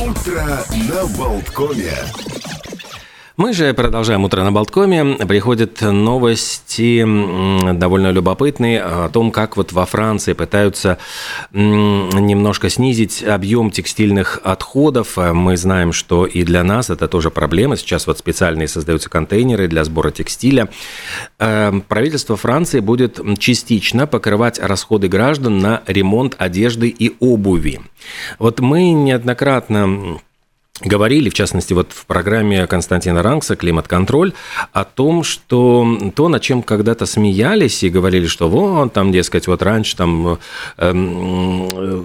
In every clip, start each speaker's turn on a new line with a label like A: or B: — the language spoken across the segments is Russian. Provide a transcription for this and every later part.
A: Утро на Болткоме.
B: Мы же продолжаем «Утро на Болткоме». Приходят новости довольно любопытные о том, как вот во Франции пытаются немножко снизить объем текстильных отходов. Мы знаем, что и для нас это тоже проблема. Сейчас вот специальные создаются контейнеры для сбора текстиля. Э, правительство Франции будет частично покрывать расходы граждан на ремонт одежды и обуви. Вот мы неоднократно говорили, в частности, вот в программе Константина Рангса «Климат-контроль», о том, что то, над чем когда-то смеялись и говорили, что вот, там, дескать, вот раньше там эм, э,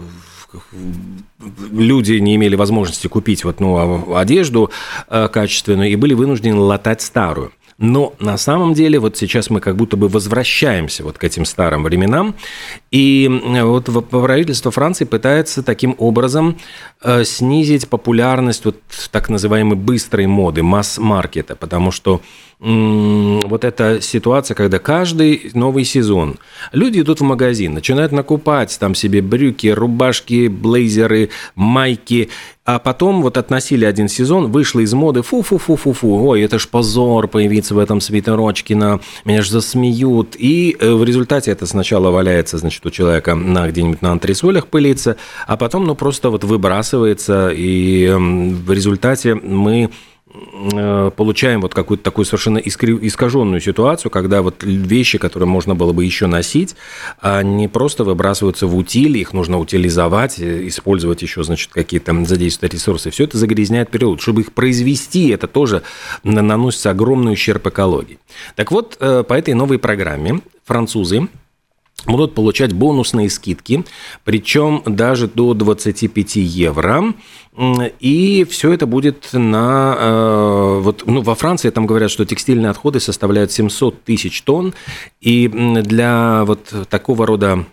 B: люди не имели возможности купить вот, ну, одежду э, качественную и были вынуждены латать старую. Но на самом деле вот сейчас мы как будто бы возвращаемся вот к этим старым временам, и вот правительство Франции пытается таким образом э, снизить популярность вот так называемой быстрой моды, масс-маркета, потому что вот эта ситуация, когда каждый новый сезон люди идут в магазин, начинают накупать там себе брюки, рубашки, блейзеры, майки, а потом вот относили один сезон, вышло из моды, фу-фу-фу-фу-фу, ой, это ж позор появиться в этом свитерочке, на меня ж засмеют. И э, в результате это сначала валяется, значит, у человека на где-нибудь на антресолях пылится, а потом, ну, просто вот выбрасывается, и в результате мы получаем вот какую-то такую совершенно искаженную ситуацию, когда вот вещи, которые можно было бы еще носить, они просто выбрасываются в утиль, их нужно утилизовать, э, использовать еще, значит, какие-то задействовать ресурсы. Все это загрязняет природу. Чтобы их произвести, это тоже наносится огромный ущерб экологии. Так вот, э, по этой новой программе французы будут получать бонусные скидки, причем даже до 25 евро. И все это будет на... Э, вот, ну, во Франции там говорят, что текстильные отходы составляют 700 тысяч тонн. И для вот такого рода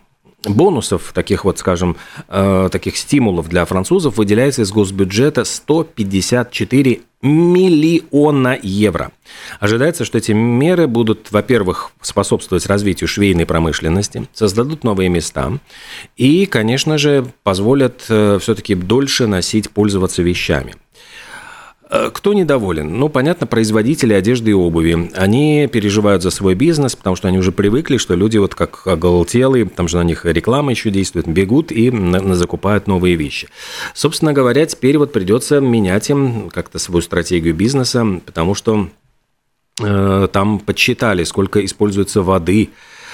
B: бонусов, таких вот, скажем, э, таких стимулов для французов выделяется из госбюджета 154 миллиона евро. Ожидается, что эти меры будут, во-первых, способствовать развитию швейной промышленности, создадут новые места и, конечно же, позволят э, все-таки дольше носить, пользоваться вещами. Э, кто недоволен? Ну, понятно, производители одежды и обуви. Они переживают за свой бизнес, потому что они уже привыкли, что люди вот как оголтелые, там же на них реклама еще действует, бегут и закупают новые вещи. Собственно говоря, теперь вот придется менять им как-то свою стратегию бизнеса, потому что э, там подсчитали, сколько используется воды,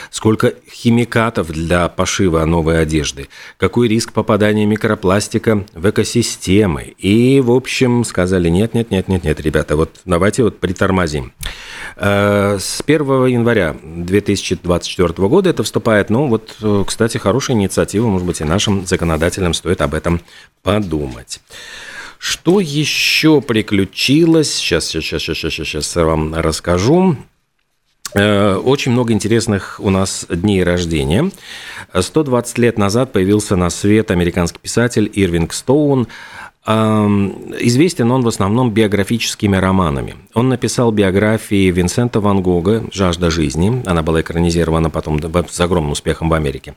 B: сколько химикатов для пошива новой одежды, какой риск попадания микропластика в экосистемы. И, в общем, сказали, нет, нет, нет, нет, нет, ребята, вот давайте вот притормозим. Э, с 1 января 2024 года это вступает, ну вот, кстати, хорошая инициатива, может быть, и нашим законодателям стоит об этом подумать. Что еще приключилось? Сейчас, сейчас, сейчас, сейчас, сейчас вам расскажу. Э, очень много интересных у нас дней рождения. 120 лет назад появился на свет американский писатель Ирвинг Стоун. Известен он в основном биографическими романами. Он написал биографии Винсента Ван Гога «Жажда жизни». Она была экранизирована потом с огромным успехом в Америке.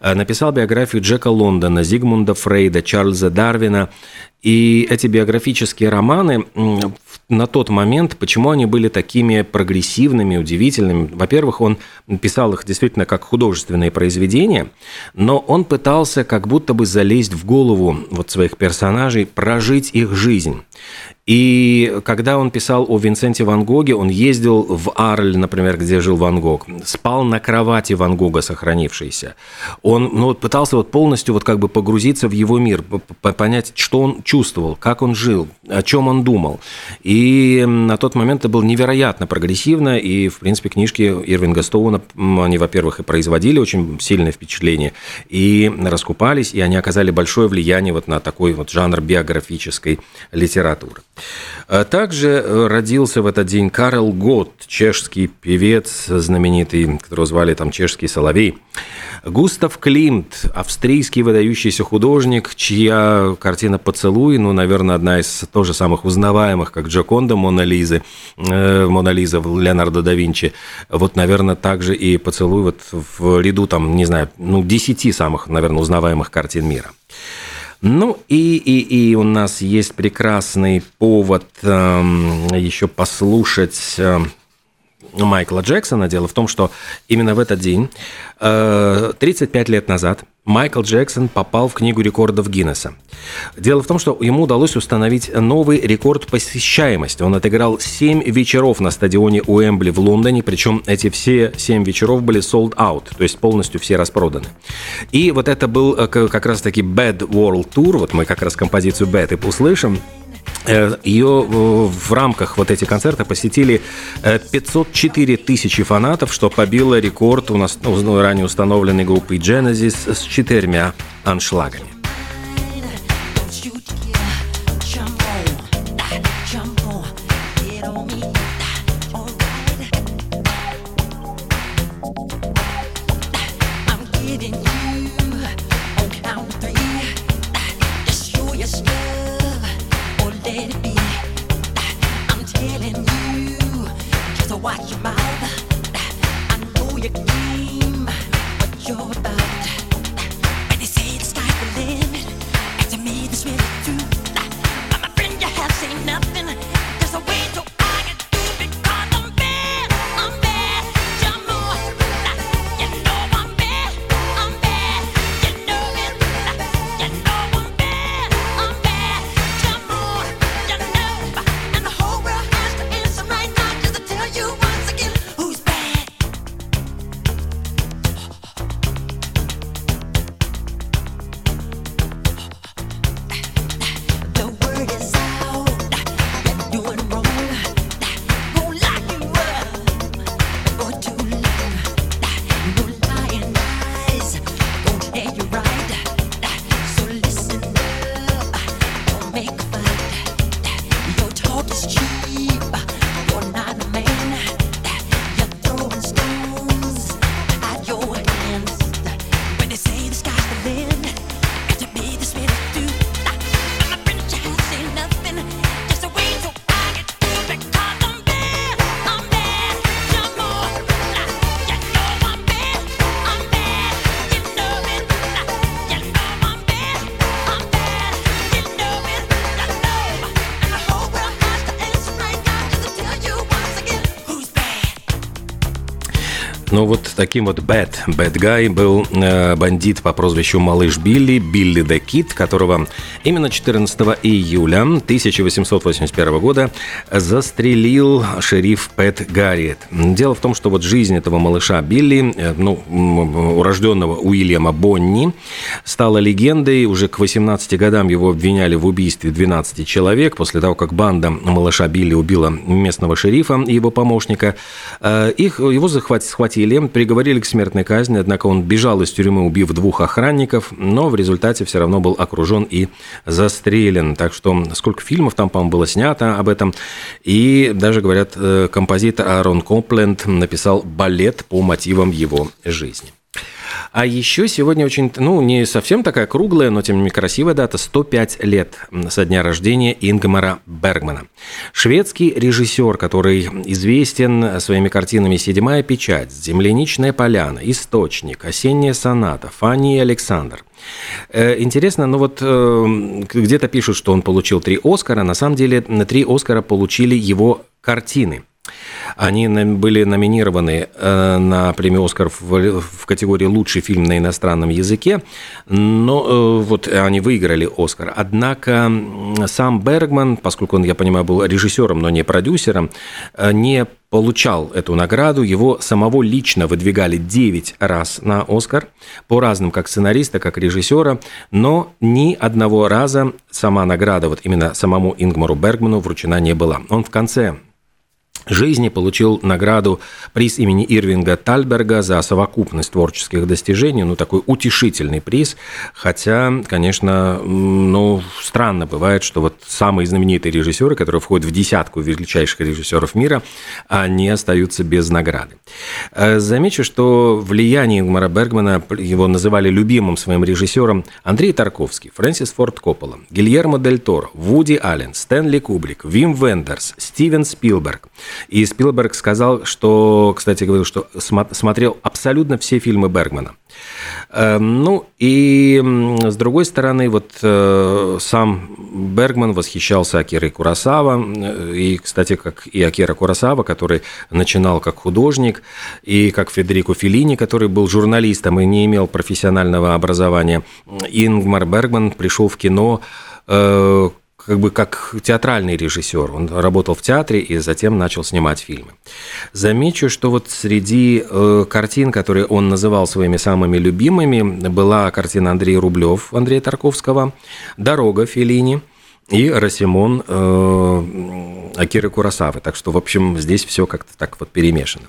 B: Э, написал биографию Джека Лондона, Зигмунда Фрейда, Чарльза Дарвина и эти биографические романы на тот момент, почему они были такими прогрессивными, удивительными? Во-первых, он писал их действительно как художественные произведения, но он пытался как будто бы залезть в голову вот своих персонажей, прожить их жизнь. И когда он писал о Винсенте Ван Гоге, он ездил в Арль, например, где жил Ван Гог, спал на кровати Ван Гога, сохранившейся. Он ну, вот пытался вот полностью вот как бы погрузиться в его мир, понять, что он чувствовал, как он жил, о чем он думал. И на тот момент это было невероятно прогрессивно, и, в принципе, книжки Ирвинга Стоуна, они, во-первых, и производили очень сильное впечатление, и раскупались, и они оказали большое влияние вот на такой вот жанр биографической литературы. А также э, родился в этот день Карл Гот, чешский певец знаменитый, которого звали там чешский соловей. Густав Климт, австрийский выдающийся художник, чья картина «Поцелуй», ну, наверное, одна из тоже самых узнаваемых, как Джоконда Мона Лизы, э, Мона Лиза Леонардо да Винчи. Вот, наверное, также и «Поцелуй» вот в ряду, там, не знаю, ну, десяти самых, наверное, узнаваемых картин мира. Ну и, и, и у нас есть прекрасный повод э, еще послушать... Э, Майкла Джексона. Дело в том, что именно в этот день, 35 э, лет назад, Майкл Джексон попал в Книгу рекордов Гиннесса. Дело в том, что ему удалось установить новый рекорд посещаемости. Он отыграл 7 вечеров на стадионе Уэмбли в Лондоне, причем эти все 7 вечеров были sold out, то есть полностью все распроданы. И вот это был э, как раз-таки Bad World Tour, вот мы как раз композицию Bad и услышим, Ее э, в рамках вот этих концертов посетили 504 э, тысячи фанатов, что побило рекорд у нас ну, ранее установленной группой Genesis с четырьмя аншлагами. watch your mouth. Ну вот таким вот bad, bad guy был э, бандит по прозвищу Малыш Билли, Билли the Kid, которого именно 14 июля 1881 года застрелил шериф Пэт Гарриет. Дело в том, что вот жизнь этого малыша Билли, э, ну, урожденного Уильяма Бонни, стала легендой. Уже к 18 годам его обвиняли в убийстве 12 человек. После того, как банда малыша Билли убила местного шерифа и его помощника, э, их, его схватили схватили, приговорили к смертной казни, однако он бежал из тюрьмы, убив двух охранников, но в результате все равно был окружен и застрелен. Так что сколько фильмов там, по-моему, было снято об этом. И даже, говорят, э, композитор Аарон Компленд написал балет по мотивам его жизни. А еще сегодня очень, ну, не совсем такая круглая, но тем не менее красивая дата, 105 лет со дня рождения Ингмара Бергмана. Шведский режиссер, который известен своими картинами «Седьмая печать», «Земляничная поляна», «Источник», «Осенняя соната», «Фанни и Александр». Э, интересно, ну вот э, где-то пишут, что он получил три Оскара. На самом деле, три Оскара получили его картины – они были номинированы э, на премию «Оскар» в категории «Лучший фильм на иностранном языке», но э, вот они выиграли «Оскар». Однако сам Бергман, поскольку он, я понимаю, был режиссером, но не продюсером, э, не получал эту награду. Его самого лично выдвигали 9 раз на «Оскар», по разным как сценариста, как режиссера, но ни одного раза сама награда, вот именно самому Ингмару Бергману вручена не была. Он в конце жизни получил награду, приз имени Ирвинга Тальберга за совокупность творческих достижений, ну, такой утешительный приз, хотя, конечно, ну, странно бывает, что вот самые знаменитые режиссеры, которые входят в десятку величайших режиссеров мира, они остаются без награды. Э, замечу, что влияние Ингмара Бергмана, его называли любимым своим режиссером Андрей Тарковский, Фрэнсис Форд Коппола, Гильермо Дель Торо, Вуди Аллен, Стэнли Кубрик, Вим Вендерс, Стивен Спилберг – И Спилберг сказал, что, кстати, говорил, что смотрел абсолютно все фильмы Бергмана. Эм, ну и с другой стороны, вот э, сам Бергман восхищался Акирой Курасава, э, и, кстати, как и Акира Курасава, который начинал как художник, и как Федерико Феллини, который был журналистом и не имел профессионального образования. Ингмар Бергман пришел в кино э, как бы как театральный режиссер. Он работал в театре и затем начал снимать фильмы. Замечу, что вот среди э, картин, которые он называл своими самыми любимыми, была картина Андрея Рублев, Андрея Тарковского, «Дорога» Феллини и «Росимон» э, Акиры Курасавы. Так что, в общем, здесь все как-то так вот перемешано.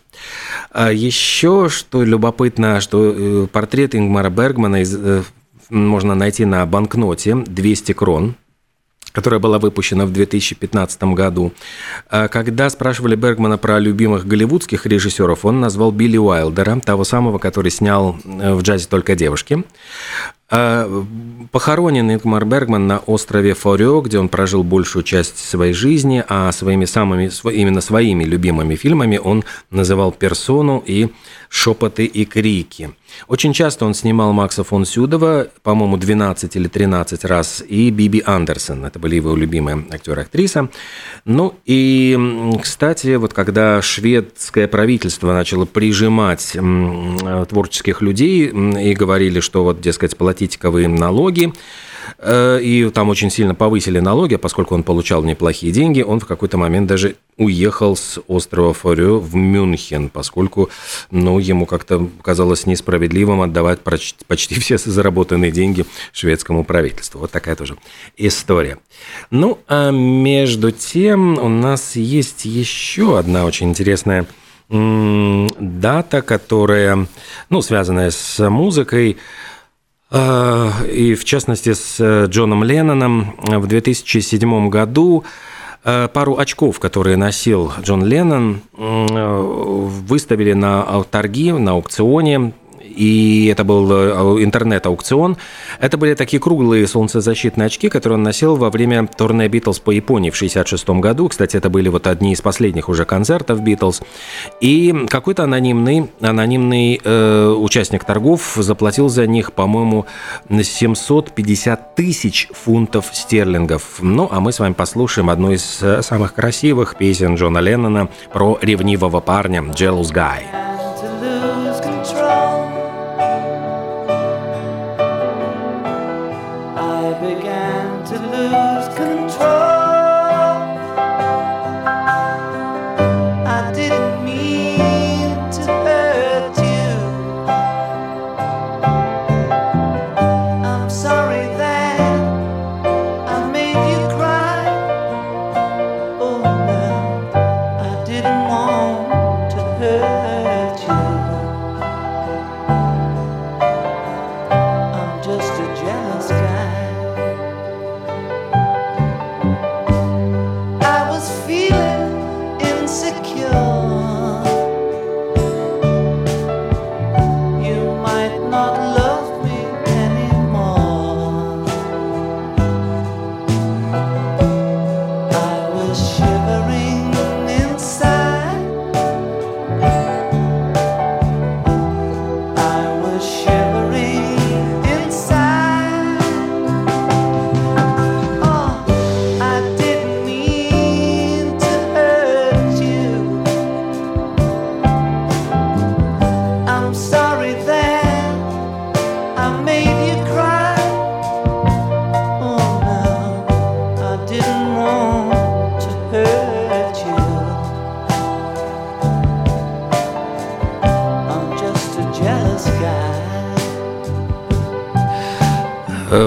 B: А еще, что любопытно, что э, портрет Ингмара Бергмана из, э, можно найти на банкноте 200 крон – которая была выпущена в 2015 году. А когда спрашивали Бергмана про любимых голливудских режиссеров, он назвал Билли Уайлдера, того самого, который снял э, в «Джазе только девушки». А, похоронен Ингмар Бергман на острове Форё, где он прожил большую часть своей жизни, а своими самыми, именно своими любимыми фильмами он называл «Персону» и «Шепоты и крики». Очень часто он снимал Макса фон Сюдова, по-моему, 12 или 13 раз, и Биби Андерсон. Это были его любимые актеры и актриса. Ну и, кстати, вот когда шведское правительство начало прижимать творческих людей и говорили, что вот, дескать, платить ковые налоги, Э, и там очень сильно повысили налоги, поскольку он получал неплохие деньги, он в какой-то момент даже уехал с острова Форё в Мюнхен, поскольку ну, ему как-то казалось несправедливым отдавать почти все заработанные деньги шведскому правительству. Вот такая тоже история. Ну, а между тем у нас есть еще одна очень интересная дата, которая, ну, связанная с музыкой, Э, и в частности с э, Джоном Ленноном в 2007 году э, пару очков, которые носил Джон Леннон, выставили на торги, на аукционе и это был э, интернет-аукцион. Это были такие круглые солнцезащитные очки, которые он носил во время турне Битлз по Японии в 1966 году. Кстати, это были вот одни из последних уже концертов Битлз. И какой-то анонимный, анонимный э, участник торгов заплатил за них, по-моему, 750 тысяч фунтов стерлингов. Ну, а мы с вами послушаем одну из э, самых красивых песен Джона Леннона про ревнивого парня «Jealous Guy».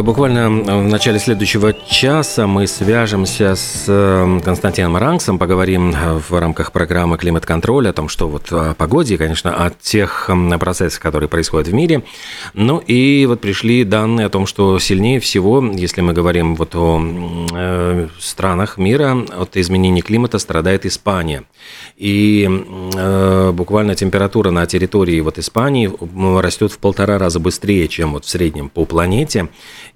B: Буквально в начале следующего часа мы свяжемся с эм, Константином Ранксом, поговорим в рамках программы «Климат-контроль» о том, что вот о погоде, конечно, о тех процессах, которые происходят в мире. Ну и вот пришли данные о том, что сильнее всего, если мы говорим вот о э, странах мира, от изменений климата страдает Испания. И э, буквально температура на территории вот Испании растет в полтора раза быстрее, чем вот в среднем по планете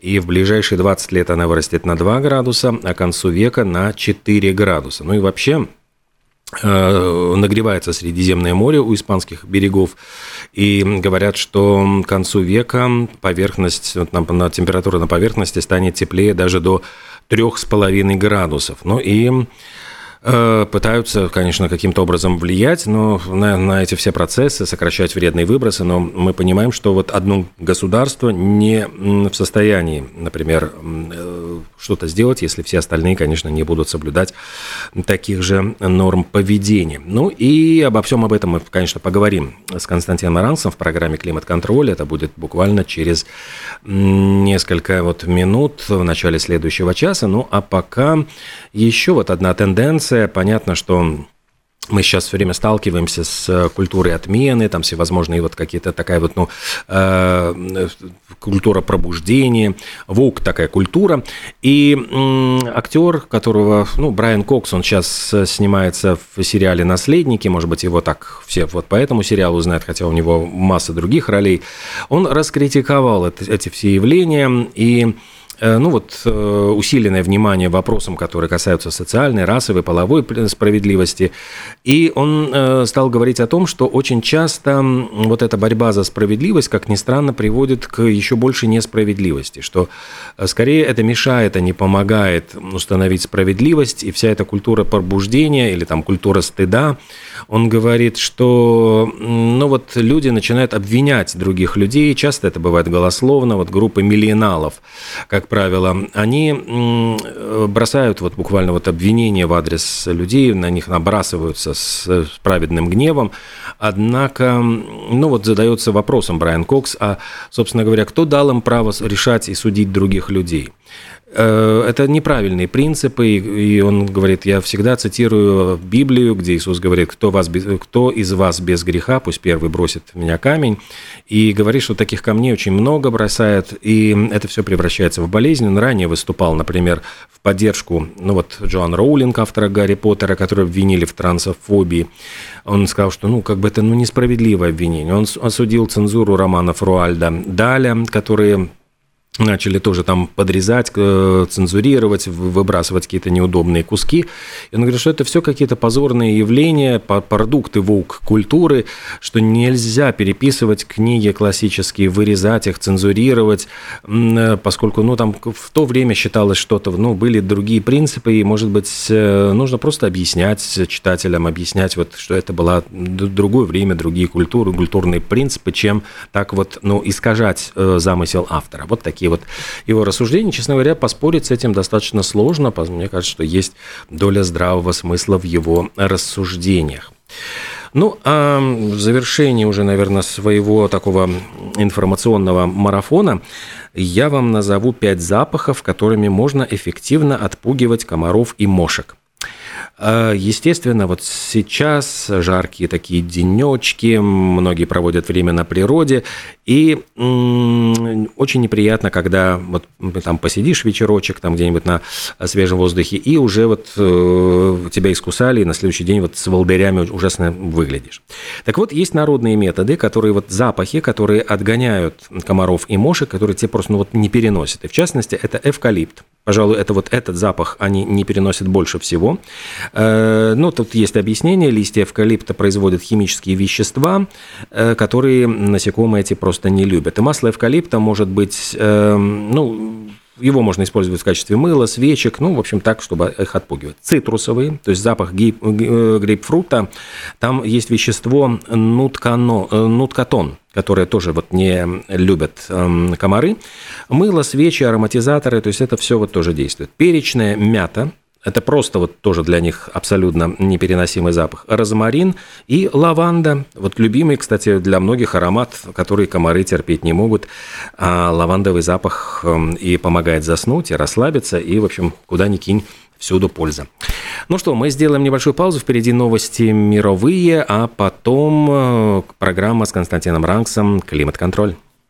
B: и в ближайшие 20 лет она вырастет на 2 градуса, а к концу века на 4 градуса. Ну и вообще Э, нагревается Средиземное море у испанских берегов, и говорят, что к концу века поверхность, вот, на, температура на поверхности станет теплее даже до 3,5 градусов. Ну и пытаются, конечно, каким-то образом влиять но на, на эти все процессы, сокращать вредные выбросы, но мы понимаем, что вот одно государство не в состоянии, например, э, что-то сделать, если все остальные, конечно, не будут соблюдать таких же норм поведения. Ну и обо всем об этом мы, конечно, поговорим с Константином Аранцем в программе «Климат-контроль». Это будет буквально через несколько вот минут в начале следующего часа. Ну а пока еще вот одна тенденция. Понятно, что мы сейчас все время сталкиваемся с э, культурой отмены, там всевозможные вот какие-то такая вот, ну, э, культура пробуждения, вук такая культура. И э, актер, которого, ну, Брайан Кокс, он сейчас э, снимается в сериале «Наследники», может быть, его так все вот по этому сериалу знают, хотя у него масса других ролей, он раскритиковал это, эти все явления. И Э, ну вот э, усиленное внимание вопросам, которые касаются социальной, расовой, половой справедливости. И он э, стал говорить о том, что очень часто вот эта борьба за справедливость, как ни странно, приводит к еще большей несправедливости, что скорее это мешает, а не помогает установить справедливость, и вся эта культура пробуждения или там культура стыда, он говорит, что ну вот люди начинают обвинять других людей, часто это бывает голословно, вот группы миллионалов, как правило, они бросают вот буквально вот обвинения в адрес людей, на них набрасываются с праведным гневом, однако, ну вот задается вопросом Брайан Кокс, а, собственно говоря, кто дал им право решать и судить других людей? Э, это неправильные принципы, и он говорит, я всегда цитирую Библию, где Иисус говорит, кто, вас, кто из вас без греха, пусть первый бросит в меня камень, и говорит, что таких камней очень много бросает, и это все превращается в болезнь. Он ранее выступал, например, в поддержку, ну вот Джоан Роулинг, автора Гарри Поттера, которого обвинили в трансофобии. Он сказал, что ну как бы это ну, несправедливое обвинение. Он осудил цензуру романов Руальда Даля, которые начали тоже там подрезать, э, цензурировать, выбрасывать какие-то неудобные куски. И он говорит, что это все какие-то позорные явления, продукты вук-культуры, что нельзя переписывать книги классические, вырезать их, цензурировать, э, поскольку, ну, там в то время считалось что-то, ну, были другие принципы, и, может быть, э, нужно просто объяснять читателям, объяснять, вот, что это было другое время, другие культуры, культурные принципы, чем так вот, ну, искажать замысел автора. Вот такие такие вот его рассуждения. Честно говоря, поспорить с этим достаточно сложно. Мне кажется, что есть доля здравого смысла в его рассуждениях. Ну, а в завершении уже, наверное, своего такого информационного марафона я вам назову пять запахов, которыми можно эффективно отпугивать комаров и мошек. А, естественно, вот сейчас жаркие такие денечки, многие проводят время на природе, и очень неприятно, когда вот там посидишь вечерочек там где-нибудь на свежем воздухе, и уже вот э, тебя искусали, и на следующий день вот с волдырями ужасно выглядишь. Так вот, есть народные методы, которые вот запахи, которые отгоняют комаров и мошек, которые те просто ну, вот не переносят. И в частности, это эвкалипт. Пожалуй, это вот этот запах они не переносят больше всего. Э, ну, тут есть объяснение. Листья эвкалипта производят химические вещества, э, которые насекомые эти просто не любят. И масло эвкалипта может быть, э, ну, его можно использовать в качестве мыла, свечек, ну, в общем, так, чтобы их отпугивать. Цитрусовые, то есть запах грейпфрута, там есть вещество нуткано, нуткатон, которое тоже вот не любят эм, комары. Мыло, свечи, ароматизаторы, то есть это все вот тоже действует. Перечная мята, это просто вот тоже для них абсолютно непереносимый запах. Розмарин и лаванда. Вот любимый, кстати, для многих аромат, который комары терпеть не могут. А лавандовый запах эм, и помогает заснуть, и расслабиться, и, в общем, куда ни кинь, всюду польза. Ну что, мы сделаем небольшую паузу. Впереди новости мировые, а потом э, программа с Константином Ранксом «Климат-контроль».